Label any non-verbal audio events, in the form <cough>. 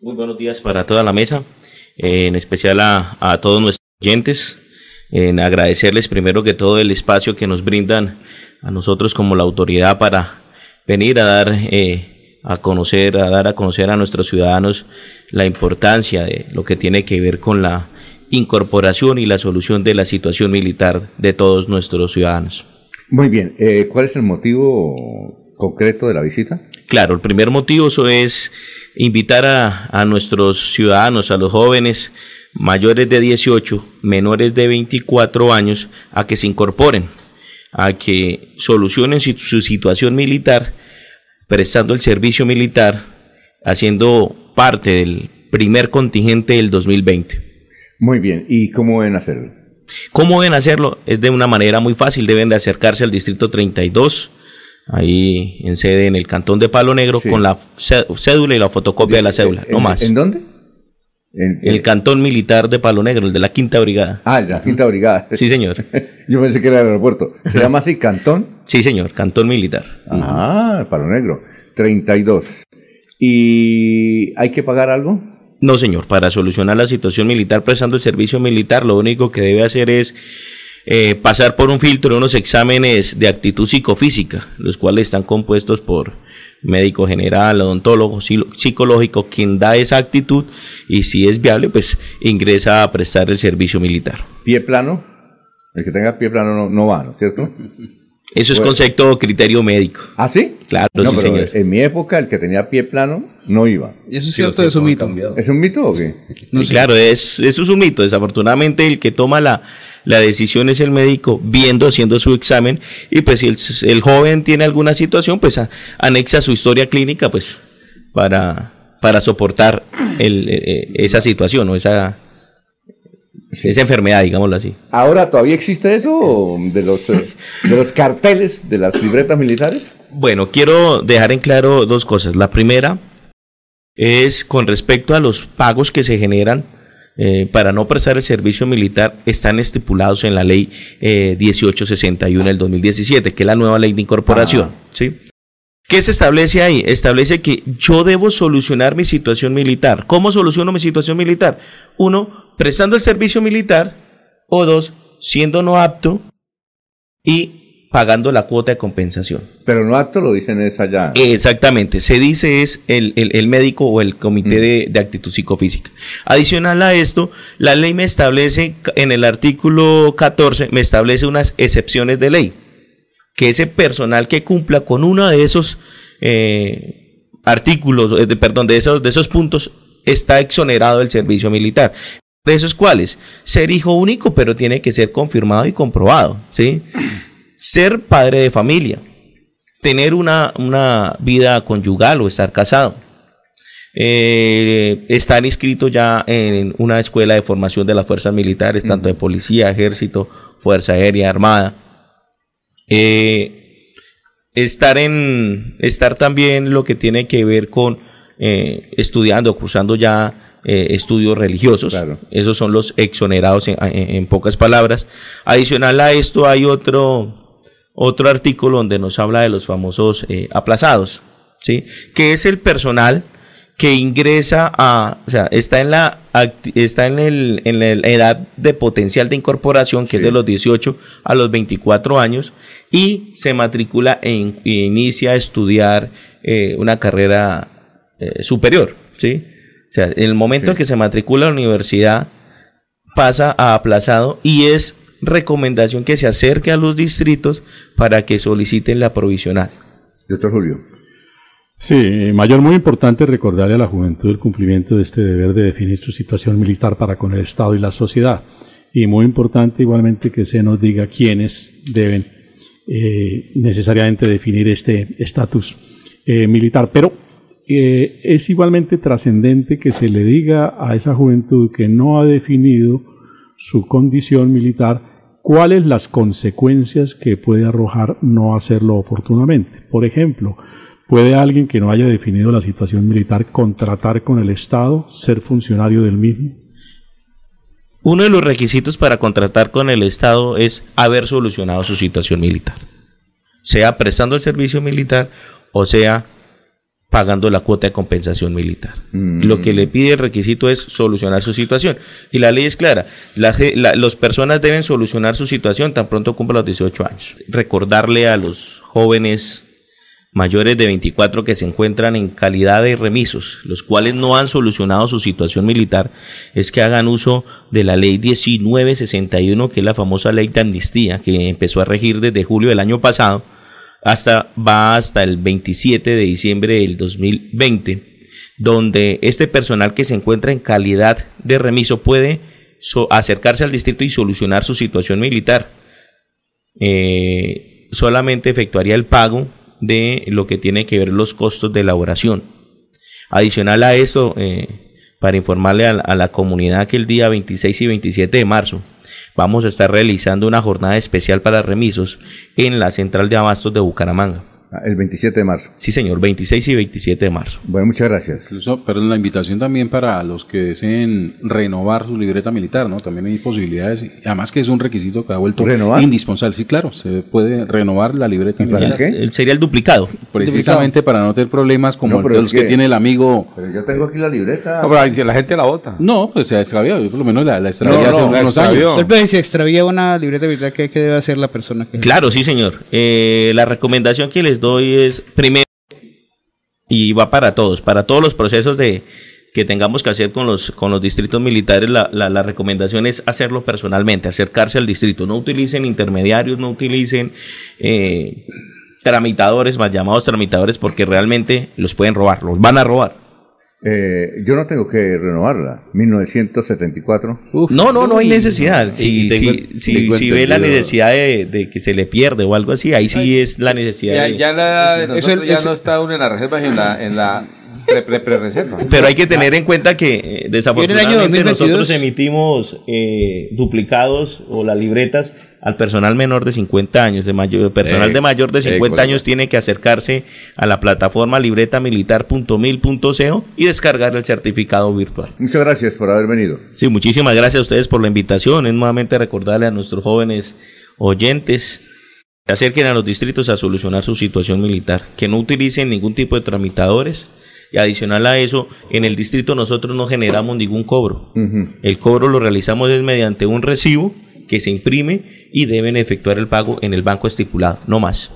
Muy buenos días para toda la mesa, en especial a, a, todos nuestros oyentes, en agradecerles primero que todo el espacio que nos brindan a nosotros como la autoridad para venir a dar eh, a conocer, a dar a conocer a nuestros ciudadanos la importancia de lo que tiene que ver con la incorporación y la solución de la situación militar de todos nuestros ciudadanos. Muy bien, eh, ¿cuál es el motivo concreto de la visita? Claro, el primer motivo eso es invitar a, a nuestros ciudadanos, a los jóvenes mayores de 18, menores de 24 años, a que se incorporen, a que solucionen su, su situación militar, prestando el servicio militar, haciendo parte del primer contingente del 2020. Muy bien, ¿y cómo deben hacerlo? ¿Cómo deben hacerlo? Es de una manera muy fácil, deben de acercarse al distrito 32, ahí en sede en el cantón de Palo Negro, sí. con la cédula y la fotocopia de, de la cédula, ¿En, no más. ¿En dónde? En, el cantón militar de Palo Negro, el de la quinta brigada. Ah, la quinta brigada. Sí, señor. <laughs> Yo pensé que era el aeropuerto. ¿Se llama así cantón? Sí, señor, cantón militar. Ah, Palo Negro. 32. ¿Y hay que pagar algo? No, señor, para solucionar la situación militar prestando el servicio militar, lo único que debe hacer es eh, pasar por un filtro unos exámenes de actitud psicofísica, los cuales están compuestos por médico general, odontólogo, psicológico, quien da esa actitud y si es viable, pues ingresa a prestar el servicio militar. ¿Pie plano? El que tenga pie plano no, no va, ¿no es cierto? Eso es concepto o criterio médico. ¿Ah, sí? Claro, no, sí, pero señor. En mi época, el que tenía pie plano no iba. ¿Y eso es cierto es un mito? ¿Es un mito o qué? No sí, sé. claro, es, eso es un mito. Desafortunadamente, el que toma la, la decisión es el médico, viendo, haciendo su examen, y pues si el, el joven tiene alguna situación, pues a, anexa su historia clínica, pues para, para soportar el, eh, esa situación o esa, Sí. esa enfermedad, digámoslo así. ¿Ahora todavía existe eso de los, eh, de los carteles de las libretas militares? Bueno, quiero dejar en claro dos cosas. La primera es con respecto a los pagos que se generan eh, para no prestar el servicio militar, están estipulados en la ley eh, 1861 del 2017, que es la nueva ley de incorporación. Ah. ¿sí? ¿Qué se establece ahí? Establece que yo debo solucionar mi situación militar. ¿Cómo soluciono mi situación militar? Uno, prestando el servicio militar. O dos, siendo no apto y pagando la cuota de compensación. Pero no apto lo dicen es allá. Exactamente, se dice es el, el, el médico o el comité mm. de, de, actitud psicofísica. Adicional a esto, la ley me establece, en el artículo 14, me establece unas excepciones de ley que ese personal que cumpla con uno de esos eh, artículos, de, perdón, de esos, de esos puntos, está exonerado del servicio militar. ¿De esos cuáles? Ser hijo único, pero tiene que ser confirmado y comprobado. ¿sí? Ser padre de familia. Tener una, una vida conyugal o estar casado. Eh, estar inscrito ya en una escuela de formación de las fuerzas militares, tanto de policía, ejército, fuerza aérea, armada eh, estar en estar también lo que tiene que ver con eh, estudiando, cursando ya eh, estudios religiosos. Claro. Esos son los exonerados en, en, en, pocas palabras. Adicional a esto hay otro otro artículo donde nos habla de los famosos eh, aplazados, ¿sí? Que es el personal que ingresa a, o sea, está en la está en, el, en la edad de potencial de incorporación, que sí. es de los 18 a los 24 años, y se matricula e, in, e inicia a estudiar eh, una carrera superior, ¿sí? O sea, en el momento sí. en que se matricula a la universidad, pasa a aplazado y es recomendación que se acerque a los distritos para que soliciten la provisional. Doctor Julio. Sí, mayor, muy importante recordarle a la juventud el cumplimiento de este deber de definir su situación militar para con el Estado y la sociedad. Y muy importante igualmente que se nos diga quiénes deben eh, necesariamente definir este estatus eh, militar. Pero eh, es igualmente trascendente que se le diga a esa juventud que no ha definido su condición militar cuáles las consecuencias que puede arrojar no hacerlo oportunamente. Por ejemplo, ¿Puede alguien que no haya definido la situación militar contratar con el Estado, ser funcionario del mismo? Uno de los requisitos para contratar con el Estado es haber solucionado su situación militar, sea prestando el servicio militar o sea pagando la cuota de compensación militar. Lo que le pide el requisito es solucionar su situación. Y la ley es clara, las personas deben solucionar su situación tan pronto cumpla los 18 años. Recordarle a los jóvenes mayores de 24 que se encuentran en calidad de remisos, los cuales no han solucionado su situación militar, es que hagan uso de la ley 1961, que es la famosa ley de amnistía, que empezó a regir desde julio del año pasado, hasta, va hasta el 27 de diciembre del 2020, donde este personal que se encuentra en calidad de remiso puede acercarse al distrito y solucionar su situación militar. Eh, solamente efectuaría el pago de lo que tiene que ver los costos de elaboración. Adicional a eso, eh, para informarle a, la comunidad que el día 26 y 27 de marzo vamos a estar realizando una jornada especial para remisos en la central de abastos de Bucaramanga. Ah, el 27 de marzo. Sí, señor, 26 y 27 de marzo. Bueno, muchas gracias. Incluso, pero la invitación también para los que deseen renovar su libreta militar, ¿no? También hay posibilidades, además que es un requisito que ha vuelto indispensable. Sí, claro, se puede renovar la libreta militar. ¿Para qué? Sería el duplicado. Precisamente para no tener problemas como los que, tiene el amigo. Pero yo tengo aquí la libreta. No, pero si la gente la vota. No, pues se ha extraviado, yo por lo menos la, la extravié hace unos años. Pero si extravía una libreta militar, ¿qué, debe hacer la persona? que Claro, sí, señor. Eh, la recomendación que les doy es primero y va para todos, para todos los procesos de que tengamos que hacer con los con los distritos militares, la, la, recomendación es hacerlo personalmente, acercarse al distrito, no utilicen intermediarios, no utilicen eh, tramitadores, más llamados tramitadores, porque realmente los pueden robar, los van a robar. Eh, yo no tengo que renovarla. 1974. no, no, no hay necesidad. Si, si, ve la necesidad de, que se le pierde o algo así, ahí sí es la necesidad. Ya, ya, la, ya no está uno en la reserva, en la, en la pero hay que tener en cuenta que eh, desafortunadamente nosotros emitimos eh, duplicados o las libretas al personal menor de 50 años, de mayor, personal de mayor de 50 años tiene que acercarse a la plataforma libretamilitar.mil.co y descargar el certificado virtual. Muchas gracias por haber venido. Sí, muchísimas gracias a ustedes por la invitación. Es nuevamente recordarle a nuestros jóvenes oyentes que acerquen a los distritos a solucionar su situación militar, que no utilicen ningún tipo de tramitadores y adicional a eso, en el distrito nosotros no generamos ningún cobro. El cobro lo realizamos es mediante un recibo que se imprime y deben efectuar el pago en el banco estipulado, no más.